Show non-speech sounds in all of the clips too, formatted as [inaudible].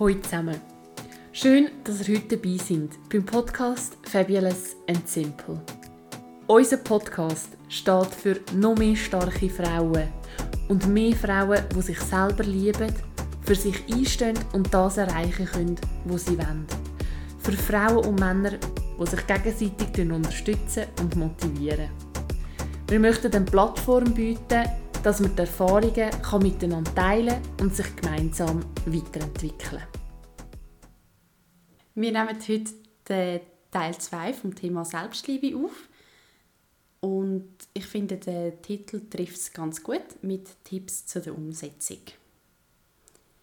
Hallo zusammen. Schön, dass ihr heute dabei sind beim Podcast Fabulous and Simple. Unser Podcast steht für noch mehr starke Frauen und mehr Frauen, die sich selber lieben, für sich einstehen und das erreichen können, was sie wollen. Für Frauen und Männer, die sich gegenseitig unterstützen und motivieren. Wir möchten eine Plattform bieten, dass man die Erfahrungen kann miteinander teilen und sich gemeinsam weiterentwickeln Wir nehmen heute den Teil 2 vom Thema Selbstliebe auf. Und ich finde, der Titel trifft es ganz gut mit Tipps zu der Umsetzung.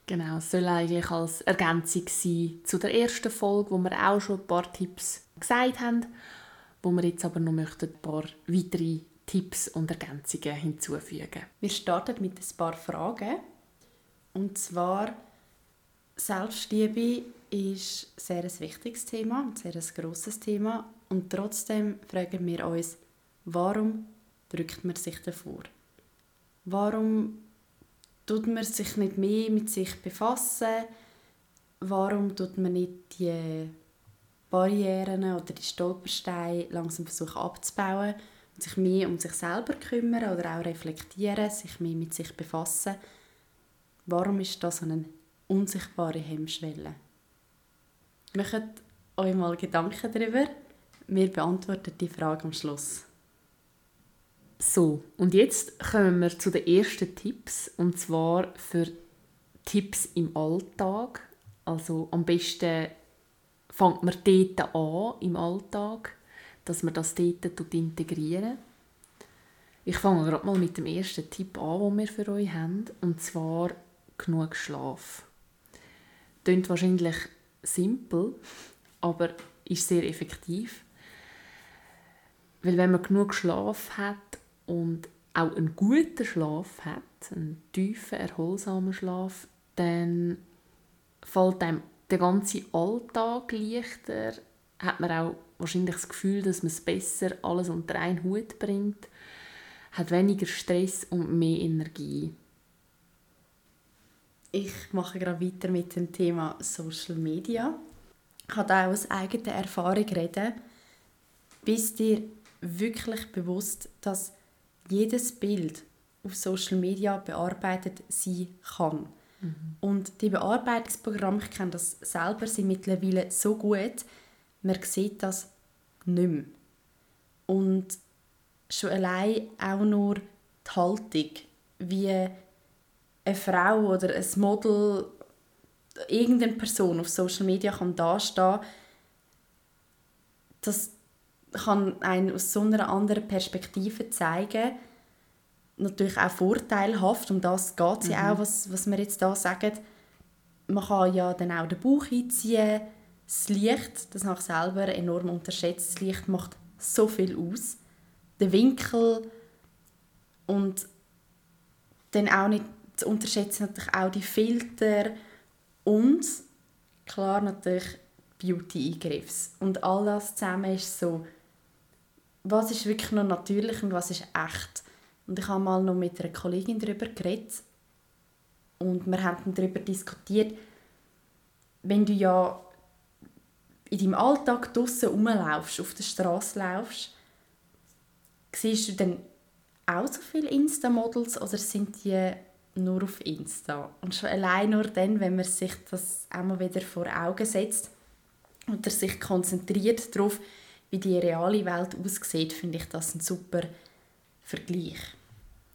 Genau, es soll eigentlich als Ergänzung sein zu der ersten Folge, wo wir auch schon ein paar Tipps gesagt haben, wo wir jetzt aber noch möchten, ein paar weitere Tipps und Ergänzungen hinzufügen. Wir starten mit ein paar Fragen. Und zwar, Selbstliebe ist ein sehr ein wichtiges Thema, ein sehr grosses Thema. Und trotzdem fragen wir uns, warum drückt man sich davor? Warum tut man sich nicht mehr mit sich befassen? Warum tut man nicht die Barrieren oder die Stolpersteine langsam versuchen abzubauen? Sich mehr um sich selber kümmern oder auch reflektieren, sich mehr mit sich befassen. Warum ist das eine unsichtbare Hemmschwelle? Macht euch mal Gedanken darüber. Wir beantworten die Frage am Schluss. So, und jetzt kommen wir zu den ersten Tipps, und zwar für Tipps im Alltag. Also am besten fängt man dort an im Alltag dass man das dort integrieren Ich fange gerade mal mit dem ersten Tipp an, den wir für euch haben, und zwar genug Schlaf. Klingt wahrscheinlich simpel, aber ist sehr effektiv. Weil wenn man genug Schlaf hat und auch einen guten Schlaf hat, einen tiefen, erholsamen Schlaf, dann fällt einem der ganze Alltag leichter, hat man auch wahrscheinlich das Gefühl, dass man es besser alles unter einen Hut bringt, hat weniger Stress und mehr Energie. Ich mache gerade weiter mit dem Thema Social Media. Ich kann auch aus eigener Erfahrung reden. Bist dir wirklich bewusst, dass jedes Bild auf Social Media bearbeitet sein kann? Mhm. Und die Bearbeitungsprogramme, ich kenne das selber, sind mittlerweile so gut, man sieht das nicht mehr. Und schon allein auch nur die Haltung, wie eine Frau oder ein Model, irgendeine Person auf Social Media kann dastehen, das kann einen aus so einer anderen Perspektive zeigen. Natürlich auch vorteilhaft, um das geht es mhm. ja auch, was, was wir jetzt da sagen. Man kann ja dann auch den Bauch einziehen, das Licht, das ich selber enorm unterschätzt, das Licht macht so viel aus. Der Winkel und dann auch nicht zu unterschätzen natürlich auch die Filter und klar natürlich Beauty-Eingriffs. Und all das zusammen ist so, was ist wirklich noch natürlich und was ist echt. Und ich habe mal noch mit einer Kollegin darüber geredet und wir haben darüber diskutiert, wenn du ja in deinem Alltag draußen rumlaufst, auf der Straße laufst, siehst du dann auch so viele Insta-Models oder sind die nur auf Insta? Und schon allein nur dann, wenn man sich das einmal wieder vor Augen setzt oder sich konzentriert darauf, wie die reale Welt aussieht, finde ich das ein super Vergleich.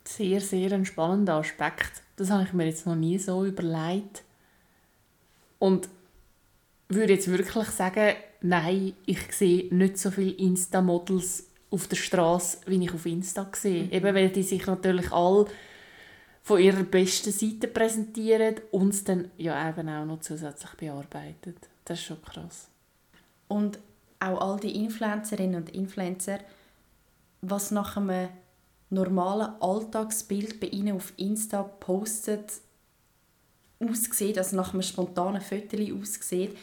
Sehr, sehr ein spannender Aspekt. Das habe ich mir jetzt noch nie so überlegt. Und würde jetzt wirklich sagen, nein, ich sehe nicht so viele Insta-Models auf der Straße, wie ich auf Insta sehe. Mhm. Eben, weil die sich natürlich alle von ihrer besten Seite präsentieren und es dann ja eben auch noch zusätzlich bearbeitet. Das ist schon krass. Und auch all die Influencerinnen und Influencer, was nach einem normalen Alltagsbild bei ihnen auf Insta postet, aussieht, also nach einem spontanen Foto aussieht,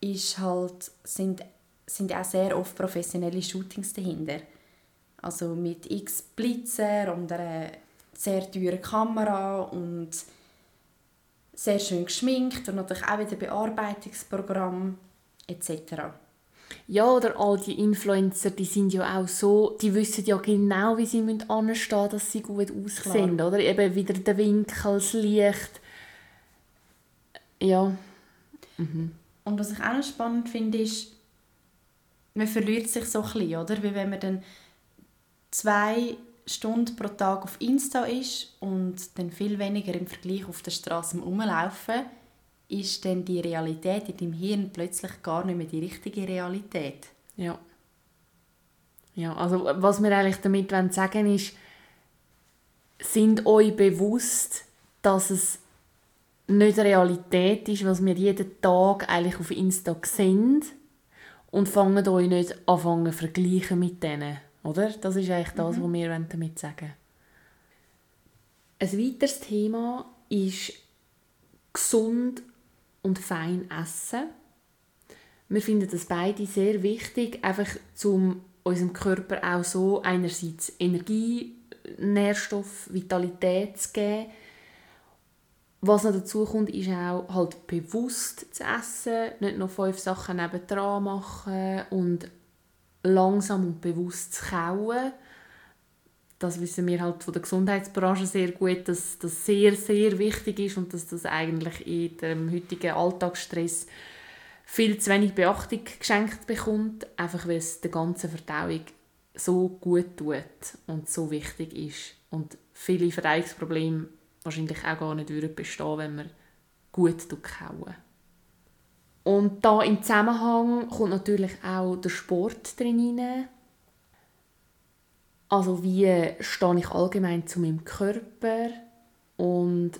ist halt, sind, sind auch sehr oft professionelle Shootings dahinter. Also mit x Blitzer und einer sehr teuren Kamera und sehr schön geschminkt und natürlich auch wieder Bearbeitungsprogramm etc. Ja, oder all die Influencer, die sind ja auch so, die wissen ja genau, wie sie anstehen müssen, dass sie gut aussehen, Klar. oder? Eben wieder der Winkel, das Licht. Ja. Mhm. Und was ich auch noch spannend finde, ist, man verliert sich so ein bisschen, oder? Wie wenn man dann zwei Stunden pro Tag auf Insta ist und dann viel weniger im Vergleich auf der Straße rumlaufen, ist dann die Realität in deinem Hirn plötzlich gar nicht mehr die richtige Realität. Ja. Ja, also was wir eigentlich damit sagen wollen, ist, sind euch bewusst, dass es nicht Realität ist, was wir jeden Tag eigentlich auf Insta sehen und fangen euch nicht an zu vergleichen mit denen. Oder? Das ist eigentlich das, mhm. was wir damit sagen Ein weiteres Thema ist gesund und fein essen. Wir finden das beide sehr wichtig, einfach um unserem Körper auch so einerseits Energie, Nährstoff, Vitalität zu geben. Was noch dazu kommt, ist auch halt bewusst zu essen, nicht noch fünf Sachen nebendran machen und langsam und bewusst zu kauen. Das wissen wir halt von der Gesundheitsbranche sehr gut, dass das sehr, sehr wichtig ist und dass das eigentlich in dem heutigen Alltagsstress viel zu wenig Beachtung geschenkt bekommt, einfach weil es der ganzen Verdauung so gut tut und so wichtig ist und viele Verdauungsprobleme wahrscheinlich auch gar nicht bestehen wenn man gut kauen und da im Zusammenhang kommt natürlich auch der Sport drin. Also wie stehe ich allgemein zu meinem Körper und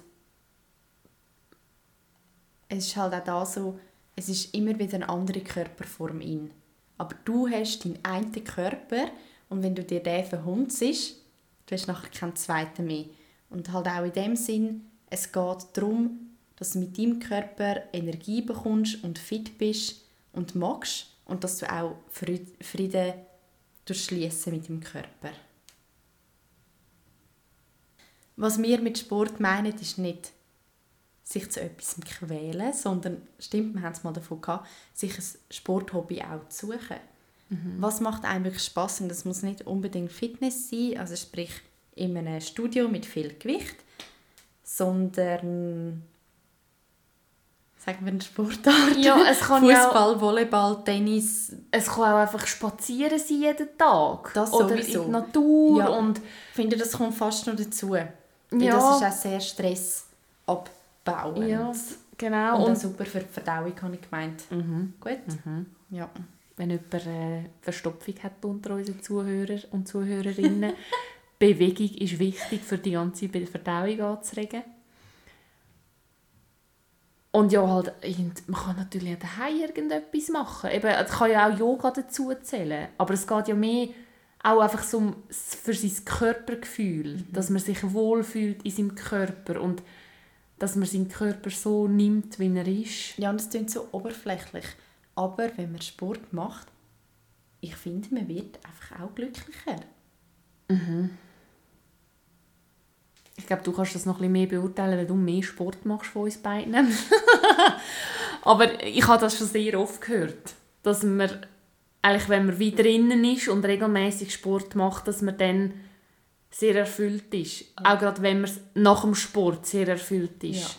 es ist halt auch da so, es ist immer wieder eine andere Körperform in. Aber du hast deinen einen Körper und wenn du dir den verhunzt, du hast nachher keinen zweiten mehr. Und halt auch in dem Sinn, es geht darum, dass du mit deinem Körper Energie bekommst und fit bist und magst und dass du auch Frieden durchschließen mit dem Körper. Was wir mit Sport meinen, ist nicht sich zu etwas quälen, sondern, stimmt, wir haben es mal davon gehabt, sich ein Sporthobby auch zu suchen. Mhm. Was macht einem wirklich Spass? Und das muss nicht unbedingt Fitness sein, also sprich in einem Studio mit viel Gewicht, sondern sagen wir eine Sportart. Ja, es kann Fußball, ja Volleyball, Tennis. Es kann auch einfach spazieren sein jeden Tag. Das Oder sowieso. in die Natur. Ja. Und ich finde, das kommt fast noch dazu. Ja. das ist auch sehr stressabbauend. Ja, genau. Und, und super für die Verdauung, habe ich gemeint. Mhm. Gut? Mhm. Ja. Wenn jemand äh, Verstopfung hat unter unseren Zuhörer und Zuhörerinnen, [laughs] Bewegung ist wichtig, für die ganze Verdauung anzuregen. Und ja, halt, man kann natürlich daheim irgendetwas machen. Eben, es kann ja auch Yoga dazu zählen. Aber es geht ja mehr auch einfach so für sein Körpergefühl, mhm. dass man sich wohlfühlt in seinem Körper und dass man seinen Körper so nimmt, wie er ist. Ja, und es klingt so oberflächlich. Aber wenn man Sport macht, ich finde, man wird einfach auch glücklicher. Mhm. Ich glaube, du kannst das noch ein bisschen mehr beurteilen, weil du mehr Sport machst von uns beiden. [laughs] Aber ich habe das schon sehr oft gehört, dass man eigentlich, wenn man wieder drinnen ist und regelmäßig Sport macht, dass man dann sehr erfüllt ist. Auch gerade wenn man nach dem Sport sehr erfüllt ist.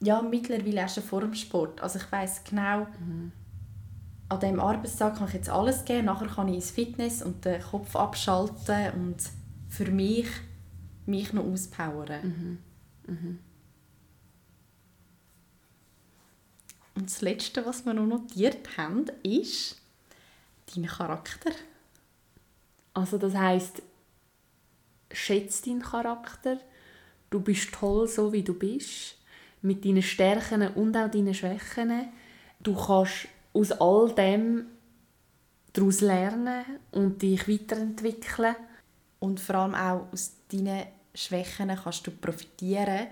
Ja, ja mittlerweile auch schon vor dem Sport. Also ich weiß genau, mhm. an diesem Arbeitstag kann ich jetzt alles geben, nachher kann ich ins Fitness und den Kopf abschalten und für mich mich noch auspowern. Mhm. Mhm. Und das Letzte, was wir noch notiert haben, ist dein Charakter. Also das heißt, schätze deinen Charakter. Du bist toll, so wie du bist, mit deinen Stärken und auch deinen Schwächen. Du kannst aus all dem daraus lernen und dich weiterentwickeln. Und vor allem auch aus deinen Schwächen kannst du profitieren.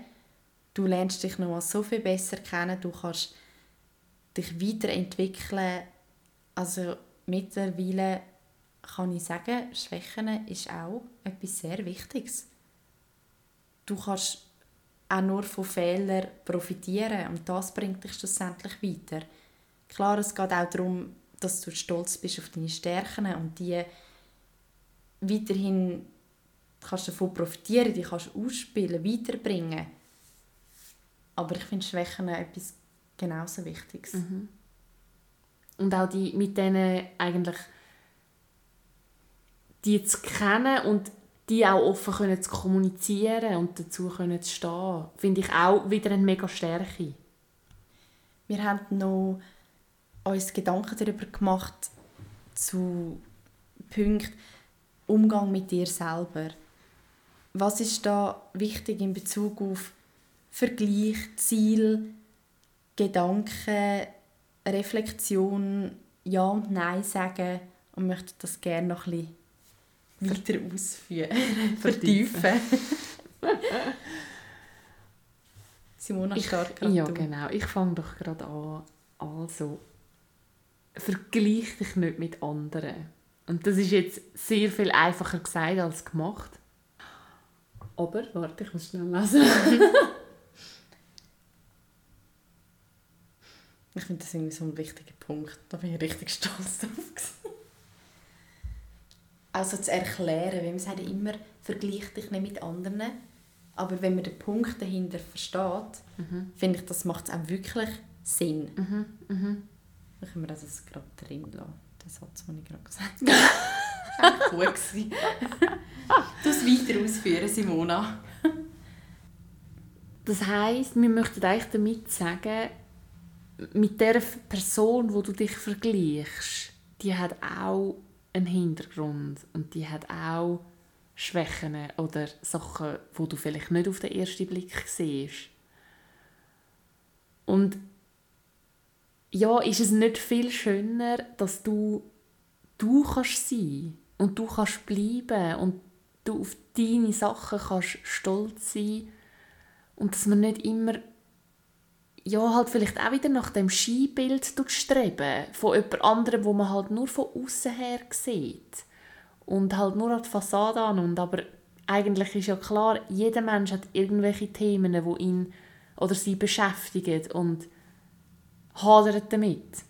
Du lernst dich noch so viel besser kennen, du kannst dich weiterentwickeln. Also mittlerweile kann ich sagen, Schwächen ist auch etwas sehr Wichtiges. Du kannst auch nur von Fehlern profitieren und das bringt dich schlussendlich weiter. Klar, es geht auch darum, dass du stolz bist auf deine Stärken und die weiterhin kannst davon profitieren, die kannst ausspielen, weiterbringen. Aber ich finde Schwächen etwas genauso Wichtiges. Mhm. Und auch die mit denen eigentlich die zu kennen und die auch offen können zu kommunizieren und dazu können zu stehen, finde ich auch wieder eine mega Stärke. Wir haben noch uns Gedanken darüber gemacht zu Punkt Umgang mit dir selber. Was ist da wichtig in Bezug auf Vergleich, Ziel, Gedanken, Reflexion, Ja und Nein sagen und möchte das gerne noch ein bisschen weiter ausführen, [laughs] vertiefen. [laughs] Simona startet gerade Ja, du. genau. Ich fange doch gerade an. Also, vergleich dich nicht mit anderen. Und das ist jetzt sehr viel einfacher gesagt als gemacht. Aber, warte, ich muss schnell lesen. [laughs] Ich finde das irgendwie so ein wichtiger Punkt. Da bin ich richtig stolz drauf. Also zu erklären, weil man sagt immer, vergleich dich nicht mit anderen. Aber wenn man den Punkt dahinter versteht, finde ich, das macht es auch wirklich Sinn. Mhm, mhm. Dann können wir das gerade drin lassen, den Satz, den ich gerade gesagt habe. das war gut. Du es weiter ausführen, Simona. Das heisst, wir möchten eigentlich damit sagen, mit der Person, wo du dich vergleichst, die hat auch einen Hintergrund und die hat auch Schwächen oder Sachen, wo du vielleicht nicht auf den ersten Blick siehst. Und ja, ist es nicht viel schöner, dass du du kannst sein und du kannst bleiben und du auf deine Sachen kannst stolz sein und dass man nicht immer ja, halt vielleicht auch wieder nach dem Skibild streben von jemand anderem, wo man halt nur von außen her sieht und halt nur an die Fassade an und aber eigentlich ist ja klar, jeder Mensch hat irgendwelche Themen, die ihn oder sie beschäftigen und hadert damit.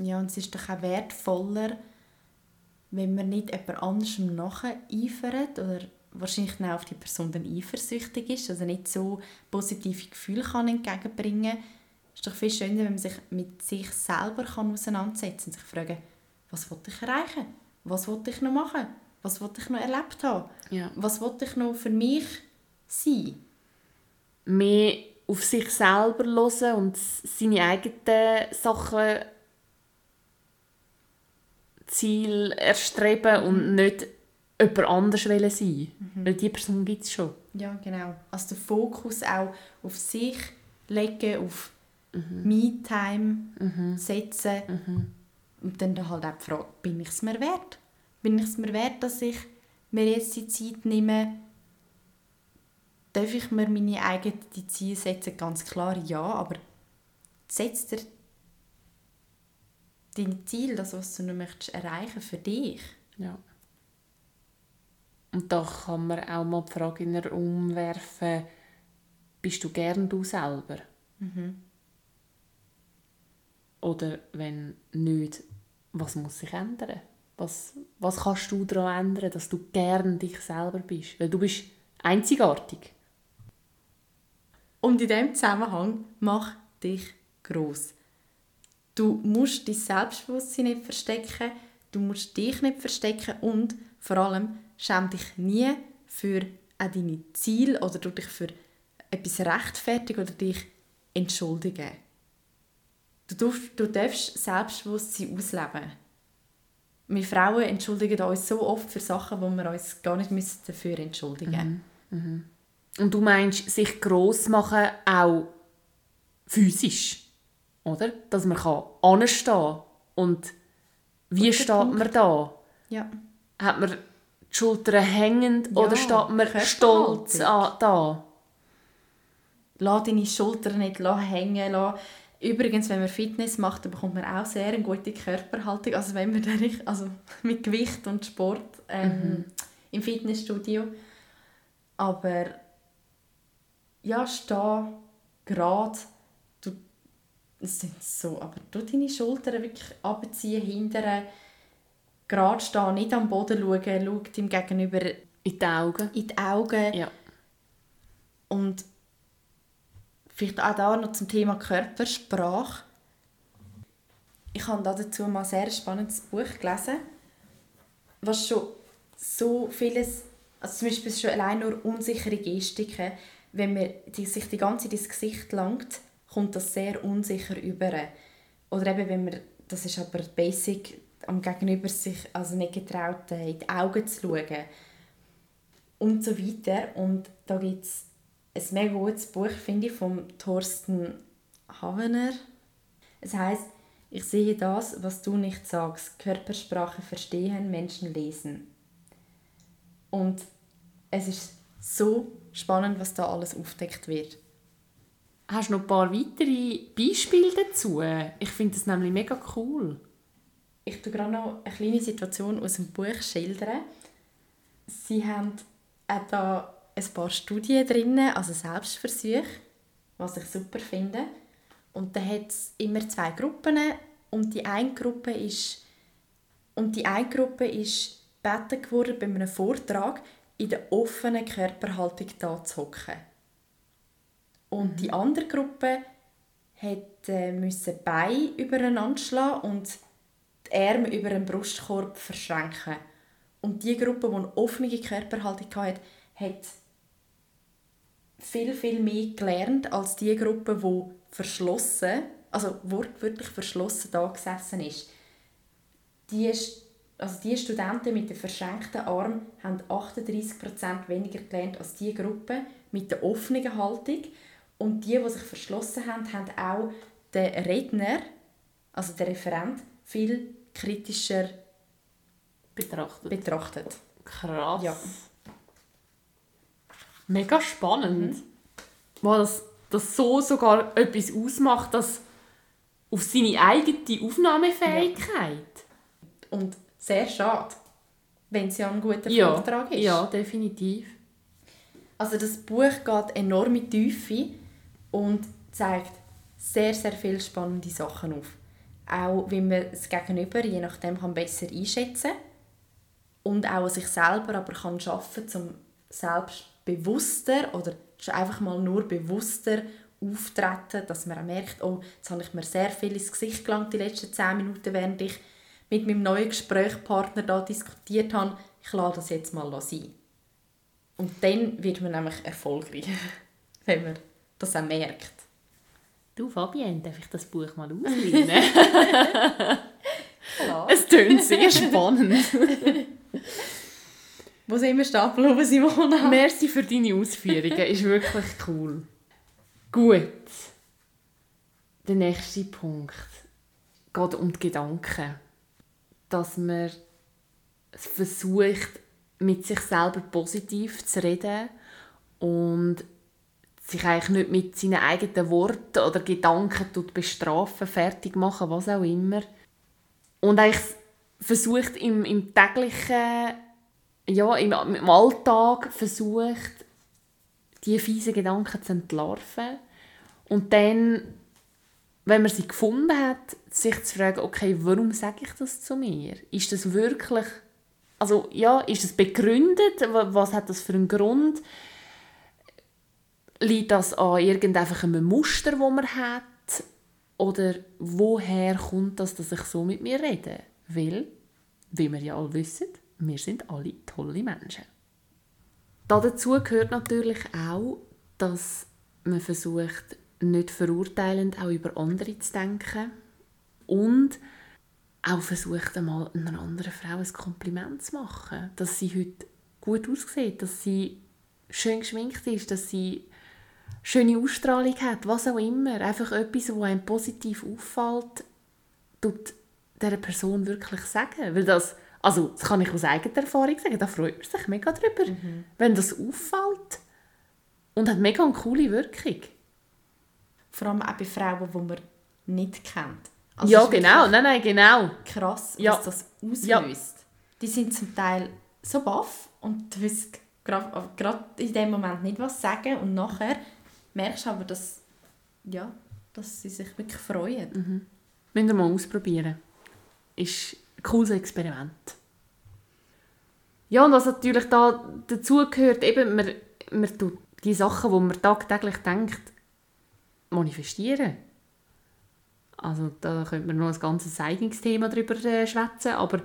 Ja, und es ist doch auch wertvoller, wenn man nicht jemand anderem nacheifert oder wahrscheinlich auch auf die Person dann eifersüchtig ist, also nicht so positive Gefühle kann entgegenbringen kann. Es ist doch viel schöner, wenn man sich mit sich selber kann auseinandersetzen und sich fragen, was will ich erreichen? Was will ich noch machen? Was will ich noch erlebt haben? Ja. Was will ich noch für mich sein? Mehr auf sich selber hören und seine eigenen Sachen Ziel erstreben und nicht jemand anders wollen sein. Weil die Person gibt es schon. Ja, genau. Also den Fokus auch auf sich legen, auf Me-Time setzen. Und dann halt auch die Frage, bin ich es mir wert? Bin ich es mir wert, dass ich mir jetzt die Zeit nehme? Darf ich mir meine eigenen Ziele setzen? Ganz klar ja, aber setz dir dein Ziel, das, was du noch möchtest erreichen für dich. Ja. Und da kann man auch mal die Frage in den Raum werfen, bist du gern du selber? Oder wenn nicht, was muss sich ändern? Was, was kannst du daran ändern, dass du gern dich selber bist? Weil du bist einzigartig. Und in diesem Zusammenhang mach dich groß. Du musst dein Selbstbewusstsein nicht verstecken, du musst dich nicht verstecken und vor allem schäm dich nie für deine Ziele oder du dich für etwas rechtfertigen oder dich entschuldigen. Du darfst, du darfst Selbstbewusstsein ausleben. Wir Frauen entschuldigen uns so oft für Sachen, wo wir uns gar nicht dafür entschuldigen müssen. Und du meinst, sich gross machen auch physisch, oder? Dass man kann anstehen und wie steht Punkt. man da? Ja. Hat man die Schultern hängend Ja, oder steht man stolz an, da? Lass deine Schultern nicht hängen lassen. Übrigens, wenn man Fitness macht, dann bekommt man auch sehr eine gute Körperhaltung. Also wenn man dann also [laughs] mit Gewicht und Sport ähm, im Fitnessstudio. Aber ja, steh gerade, du, es sind so, aber du deine Schultern wirklich abziehen, hindern, gerade stehen, nicht am Boden schauen, schau dem Gegenüber in die Augen. in die Augen Ja. und vielleicht auch da noch zum Thema Körpersprache. Ich habe da dazu mal ein sehr spannendes Buch gelesen, was schon so vieles, also zum Beispiel schon allein nur unsichere Gestiken, wenn man sich die ganze Zeit ins Gesicht langt, kommt das sehr unsicher über. Oder eben, wenn man, das ist aber basic, am Gegenüber sich also nicht getraut, äh, in die Augen zu schauen und so weiter. Und da gibt es ein mega gutes Buch, finde ich, von Thorsten Havener. Es heißt Ich sehe das, was du nicht sagst. Körpersprache verstehen, Menschen lesen. Und es ist so spannend, was da alles aufdeckt wird. Hast du noch ein paar weitere Beispiele dazu? Ich finde das nämlich mega cool. Ich tue gerade noch eine kleine Situation aus dem Buch schildern. Sie haben auch da ein paar Studien drin, also Selbstversuche, was ich super finde. Und da hat es immer zwei Gruppen und die eine Gruppe ist und die eine Gruppe ist gebeten geworden, bei einem Vortrag in der offenen Körperhaltung da zu hocken. Und die andere Gruppe hat äh, müssen Beine übereinander schlagen und die Arme über den Brustkorb verschränken. Und die Gruppe, die eine offene Körperhaltung hatte, hat viel, viel mehr gelernt als die Gruppe, die verschlossen, also wortwörtlich verschlossen da gesessen ist. Die, St- also die Studenten mit den verschränkten Armen haben 38% weniger gelernt als die Gruppe mit der offenen Haltung. Und die, die sich verschlossen haben, haben auch den Redner, also den Referent, viel kritischer Betrachtet. betrachtet. Krass. Ja. Mega spannend. Weil das, das so sogar etwas ausmacht, dass auf seine eigene Aufnahmefähigkeit. Und sehr schade, wenn es ja ein guter Ja, Vortrag ist. ja, definitiv. Also das Buch geht enorm in die Tiefe und zeigt sehr, sehr viele spannende Sachen auf. Auch wie man das Gegenüber je nachdem kann besser einschätzen und auch an sich selber aber kann schaffen, zum selbstbewusster oder einfach mal nur bewusster auftreten, dass man auch merkt, oh, jetzt habe ich mir sehr viel ins Gesicht gelangt die letzten 10 Minuten, während ich mit meinem neuen Gesprächspartner da diskutiert habe. Ich lasse das jetzt mal sein. Und dann wird man nämlich erfolgreich, [laughs] wenn man das auch merkt. Du, Fabienne, darf ich das Buch mal [laughs] ausleihen? Klar. es tönt sehr spannend. [laughs] Wo sind wir stehen geblieben, Simona? Merci für deine Ausführungen, ist wirklich cool. Gut. Der nächste Punkt geht um die Gedanken. Dass man versucht, mit sich selber positiv zu reden und sich eigentlich nicht mit seinen eigenen Worten oder Gedanken tut bestrafen, fertig machen, was auch immer. Und eigentlich versucht im, im täglichen, ja, im, im Alltag versucht, die fiesen Gedanken zu entlarven. Und dann, wenn man sie gefunden hat, sich zu fragen, okay, warum sage ich das zu mir? Ist das wirklich, also ja, ist das begründet? Wa- Was hat das für einen Grund? Liegt das an irgendeinem Muster, wo man hat? Oder woher kommt das, dass ich so mit mir rede? Weil, wie wir ja alle wissen, wir sind alle tolle Menschen. Dazu gehört natürlich auch, dass man versucht, nicht verurteilend auch über andere zu denken und auch versucht, einmal einer anderen Frau ein Kompliment zu machen, dass sie heute gut aussieht, dass sie schön geschminkt ist, dass sie schöne Ausstrahlung hat, was auch immer. Einfach etwas, wo einem positiv auffällt, tut dieser Person wirklich sagen. Weil das, also das kann ich aus eigener Erfahrung sagen, da freut man sich mega drüber, wenn das auffällt und hat mega eine coole Wirkung. Vor allem auch bei Frauen, die man nicht kennt. ja, es ist genau, nein, nein, genau. Krass, Ja. was das auslöst. Ja. Die sind zum Teil so baff und wissen gerade in dem Moment nicht, was sagen. Und nachher merkst aber, dass, ja, dass sie sich wirklich freuen. Mhm. Müssen wir mal ausprobieren. Ist ein cooles Experiment. Ja, und was natürlich da dazu gehört, eben, man, man tut die Sachen, die man tagtäglich denkt, manifestieren. Also da könnte man noch ein ganzes Eignungsthema darüber äh, schwätzen, aber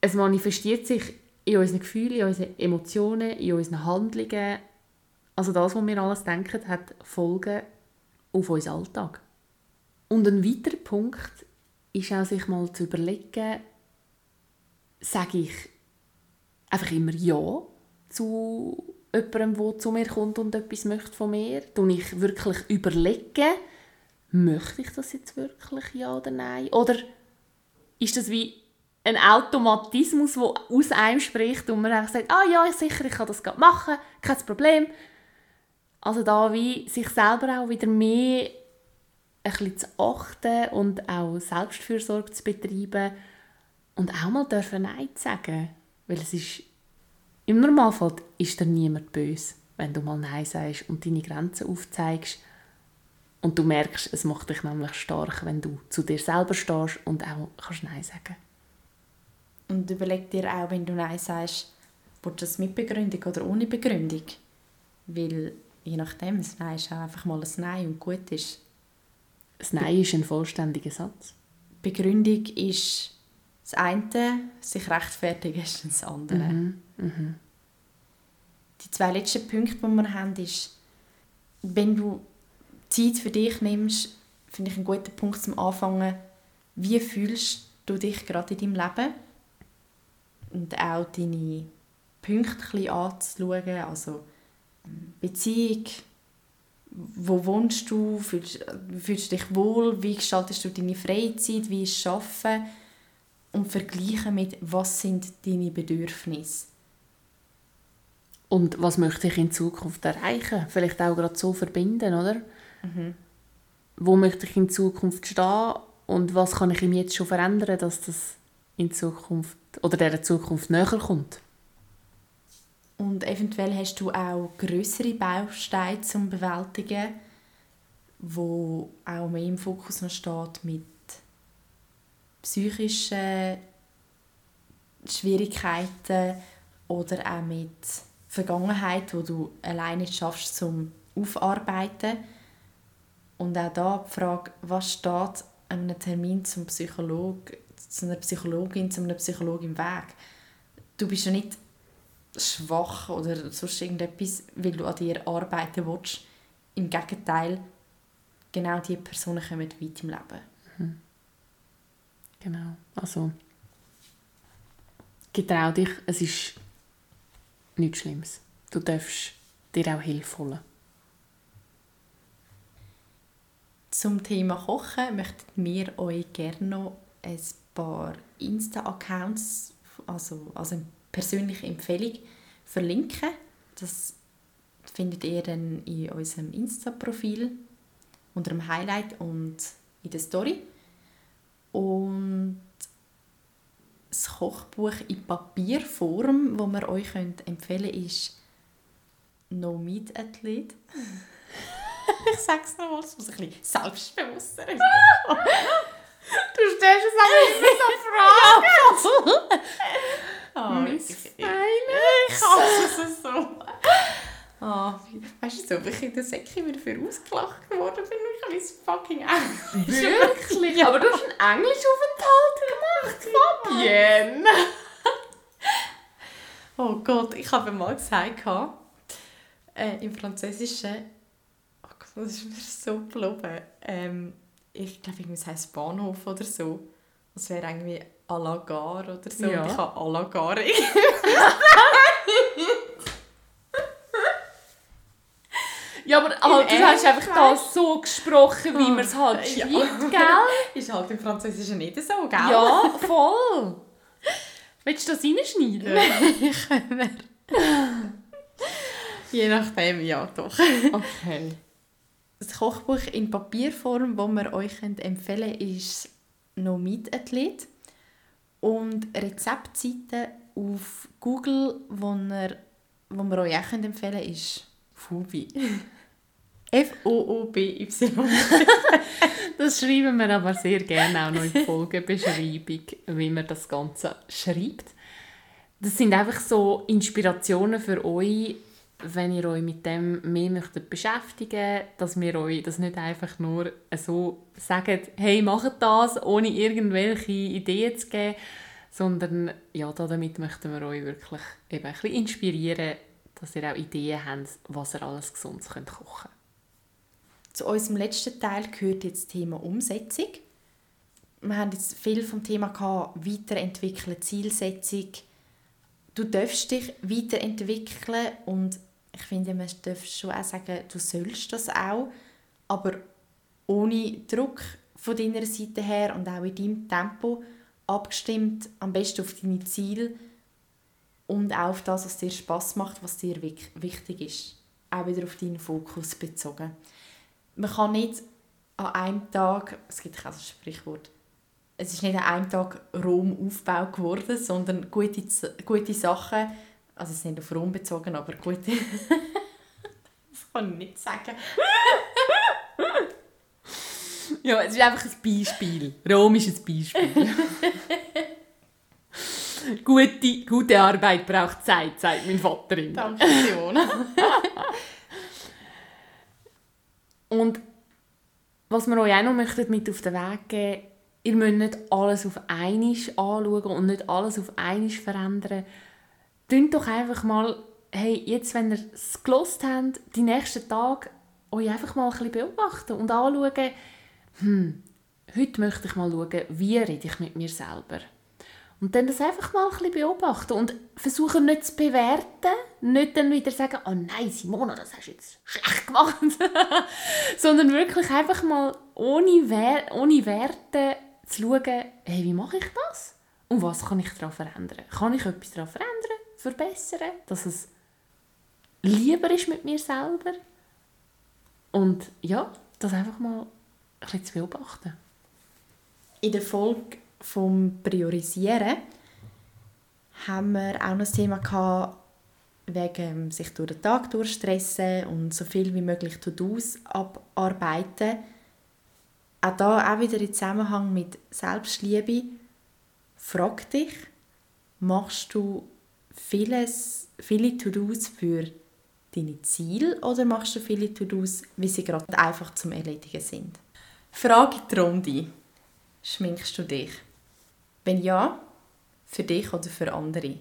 es manifestiert sich in unseren Gefühlen, in unseren Emotionen, in unseren Handlungen. Also das, was wir alles denken, hat Folgen auf unseren Alltag. Und ein weiterer Punkt ist auch, sich mal zu überlegen, sage ich einfach immer Ja zu jemandem, der zu mir kommt und etwas möchte von mir? Tue ich wirklich überlegen, möchte ich das jetzt wirklich ja oder nein? Oder ist das wie ein Automatismus, der aus einem spricht und man einfach sagt, ah ja, sicher, ich kann das gerade machen, kein Problem. Also da wie sich selber auch wieder mehr ein bisschen zu achten und auch Selbstfürsorge zu betreiben und auch mal dürfen Nein sagen. Weil es ist, im Normalfall ist dir niemand böse, wenn du mal Nein sagst und deine Grenzen aufzeigst. Und du merkst, es macht dich nämlich stark, wenn du zu dir selber stehst und auch kannst Nein sagen Und überleg dir auch, wenn du Nein sagst, du das mit Begründung oder ohne Begründung? Weil je nachdem, das Nein ist auch einfach mal ein Nein und gut ist. Das Nein ist ein vollständiger Satz. Begründung ist das eine, sich rechtfertigen ist das andere. Mhm. Mhm. Die zwei letzten Punkte, die wir haben, ist, wenn du Zeit für dich nimmst, finde ich einen guten Punkt zum Anfangen, wie fühlst du dich gerade in deinem Leben? Und auch deine Punkte anzuschauen, also Beziehung, wo wohnst du, fühlst, fühlst du dich wohl, wie gestaltest du deine Freizeit, wie ist Arbeiten und vergleichen mit, was sind deine Bedürfnisse. Und was möchte ich in Zukunft erreichen? Vielleicht auch gerade so verbinden, oder? Mhm. Wo möchte ich in Zukunft stehen und was kann ich ihm jetzt schon verändern, dass das in Zukunft oder der Zukunft näher kommt? Und eventuell hast du auch größere Bausteine zum bewältigen, wo auch mehr im Fokus noch steht mit psychischen Schwierigkeiten oder auch mit Vergangenheit, wo du alleine schaffst zum Aufarbeiten. Und auch da die Frage, was steht einem Termin zum Psychologen, zu einer Psychologin, zu einem Psychologen im Weg? Du bist ja nicht schwach oder sonst irgendetwas, weil du an dir arbeiten willst. Im Gegenteil, genau diese Personen kommen weit im Leben. Mhm. Genau, also getrau dich, es ist nichts Schlimmes. Du darfst dir auch Hilfe holen. Zum Thema Kochen möchten wir euch gerne noch ein paar Insta-Accounts, also, also eine persönliche Empfehlung, verlinken. Das findet ihr dann in unserem Insta-Profil unter dem Highlight und in der Story. Und das Kochbuch in Papierform, das wir euch empfehlen können, ist No Meat Athlete. [laughs] ich sage es nochmal, es muss ein bisschen selbstbewusster sein. [laughs] Du stellst es aber so Fragen. [laughs] Oh, Miss ich, ich, Feine. ich hasse es so. Oh, weißt du, so, wie ich in der Säcke wieder für ausgelacht geworden bin, ich mein fucking Englisch. Wirklich? Aber du hast einen Englischaufenthalt gemacht, Fabienne. [laughs] Oh Gott, ich habe mal gesagt, äh, im Französischen, oh Gott, das ist mir so gelogen, ähm, ich glaube, es heisst Bahnhof oder so. Das wäre irgendwie à la gare oder so. Ja. Und Ich habe à [laughs] [laughs] Ja, aber halt, du hast einfach das so gesprochen, wie Oh, man es halt ja. schreibt, [laughs] gell? ist halt im Französischen nicht so, gell? Ja, [laughs] voll. Willst du das reinschneiden? Je nachdem, ja, doch. Okay. Das Kochbuch in Papierform, das wir euch empfehlen können, ist «No Meat Athlete». Und Rezeptseiten auf Google, wo wir, wo wir euch auch empfehlen können, ist Fubi. F-O-O-B-Y. [laughs] Das schreiben wir aber sehr gerne auch noch in die Folgenbeschreibung, wie man das Ganze schreibt. Das sind einfach so Inspirationen für euch, wenn ihr euch mit dem mehr möchtet beschäftigen dass wir euch das nicht einfach nur so sagen, hey, macht das, ohne irgendwelche Ideen zu geben, sondern ja, damit möchten wir euch wirklich eben ein bisschen inspirieren, dass ihr auch Ideen habt, was ihr alles könnt kochen Zu unserem letzten Teil gehört jetzt das Thema Umsetzung. Wir haben jetzt viel vom Thema gehabt, weiterentwickeln, Zielsetzung. Du darfst dich weiterentwickeln und ich finde, man darf schon auch sagen, du sollst das auch, aber ohne Druck von deiner Seite her und auch in deinem Tempo abgestimmt, am besten auf deine Ziele und auch auf das, was dir Spaß macht, was dir wichtig ist. Auch wieder auf deinen Fokus bezogen. Man kann nicht an einem Tag, es gibt kein Sprichwort, es ist nicht an einem Tag Rom aufgebaut geworden, sondern gute, gute Sachen also es ist nicht auf Rom bezogen, aber gut. [laughs] das kann ich nicht sagen. ja, es ist einfach ein Beispiel. Rom ist ein Beispiel. [laughs] gute, gute Arbeit braucht Zeit, sagt mein Vater immer. Danke, Fiona. [laughs] Und was wir euch auch noch möchten mit auf den Weg geben ihr müsst nicht alles auf einmal anschauen und nicht alles auf einmal verändern, Tönt doch einfach mal, hey, jetzt, wenn ihr es gelost habt, die nächsten Tage euch einfach mal ein bisschen beobachten und anschauen, hm, heute möchte ich mal schauen, wie rede ich mit mir selber. Und dann das einfach mal ein bisschen beobachten und versuchen nicht zu bewerten, nicht dann wieder sagen, oh nein, Simona, das hast du jetzt schlecht gemacht, [laughs] sondern wirklich einfach mal ohne, Wer ohne Werte zu schauen, hey, wie mache ich das? Und was kann ich daran verändern? Kann ich etwas daran verändern? verbessern, dass es lieber ist mit mir selber und ja, das einfach mal ein bisschen zu beobachten. In der Folge vom Priorisieren haben wir auch noch das Thema gehabt, wegen sich durch den Tag durchstressen und so viel wie möglich To-Dos abarbeiten. Auch da auch wieder im Zusammenhang mit Selbstliebe. Frag dich, machst du vieles, viele To-Dos für deine Ziele oder machst du viele To-Dos, wie sie gerade einfach zum Erledigen sind? Frage die Runde. Schminkst du dich? Wenn ja, für dich oder für andere?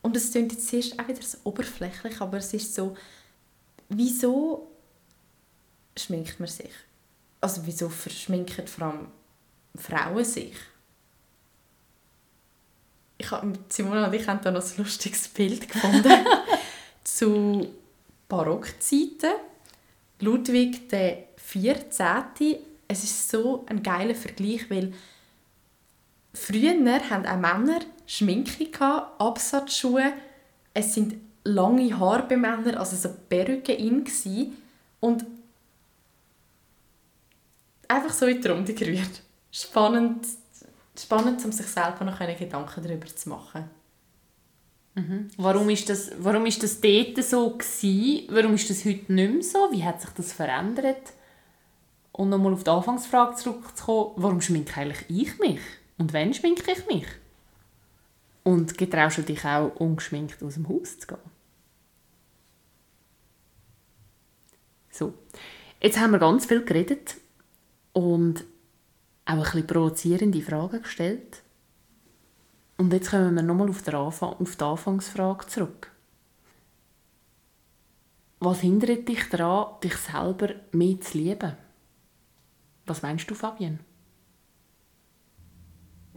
Und es klingt jetzt erst auch wieder so oberflächlich, aber es ist so, wieso schminkt man sich? Also wieso verschminken vor allem Frauen sich? ich habe Simone und ich haben da noch ein lustiges Bild gefunden [laughs] zu Barockzeiten. Ludwig der 14. Es ist so ein geiler Vergleich, weil früher haben auch Männer Schminke Absatzschuhe. Es sind lange Haare bei Männern, also so Perücken in und einfach so in die Runde gerührt. Spannend spannend, um sich selber noch Gedanken darüber zu machen. Mhm. Warum ist das, das dort so gewesen? Warum ist das heute nicht mehr so? Wie hat sich das verändert? Und nochmal auf die Anfangsfrage zurückzukommen, warum schminke eigentlich ich mich? Und wann schminke ich mich? Und getraust du dich auch, ungeschminkt aus dem Haus zu gehen? So, jetzt haben wir ganz viel geredet und auch ein bisschen provozierende Fragen gestellt. Und jetzt kommen wir nochmal auf, auf die Anfangsfrage zurück. Was hindert dich daran, dich selber mehr zu lieben? Was meinst du, Fabienne?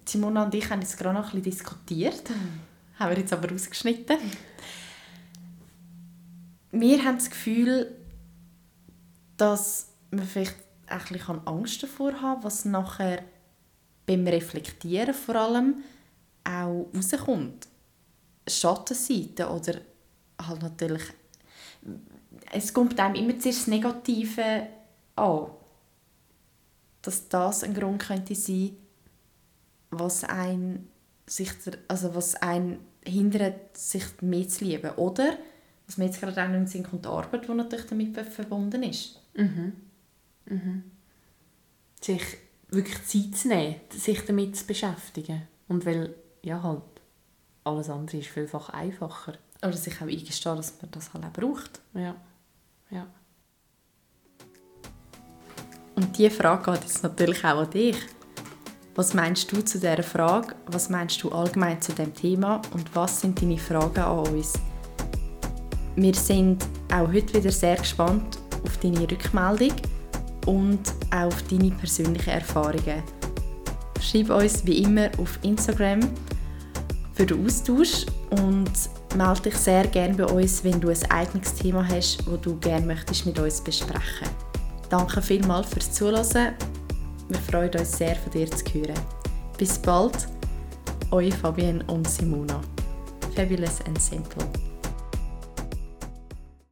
Simona und ich haben jetzt gerade noch ein bisschen diskutiert. Mhm. Haben wir jetzt aber ausgeschnitten. Wir haben das Gefühl, dass man vielleicht ein bisschen Angst davor haben was nachher beim Reflektieren vor allem auch rauskommt. Schattenseiten oder halt natürlich es kommt einem immer zuerst das Negative an. Dass das ein Grund könnte sein, was ein sich also was ein hindert, sich mehr zu lieben. Oder Was mir jetzt gerade auch den Sinn kommt, die Arbeit, die natürlich damit verbunden ist. Mhm. Mhm. Sich wirklich Zeit zu nehmen, sich damit zu beschäftigen. Und weil, ja halt, alles andere ist vielfach einfacher. Oder sich auch eingestehen, dass man das halt auch braucht. Ja. Ja. Und diese Frage geht jetzt natürlich auch an dich. Was meinst du zu dieser Frage? Was meinst du allgemein zu dem Thema? Und was sind deine Fragen an uns? Wir sind auch heute wieder sehr gespannt auf deine Rückmeldung und auch auf deine persönlichen Erfahrungen. Schreib uns wie immer auf Instagram für den Austausch und melde dich sehr gerne bei uns, wenn du ein eigenes Thema hast, das du gerne möchtest mit uns besprechen. Danke vielmals fürs Zuhören. Wir freuen uns sehr, von dir zu hören. Bis bald, eure Fabienne und Simona. Fabulous and Simple.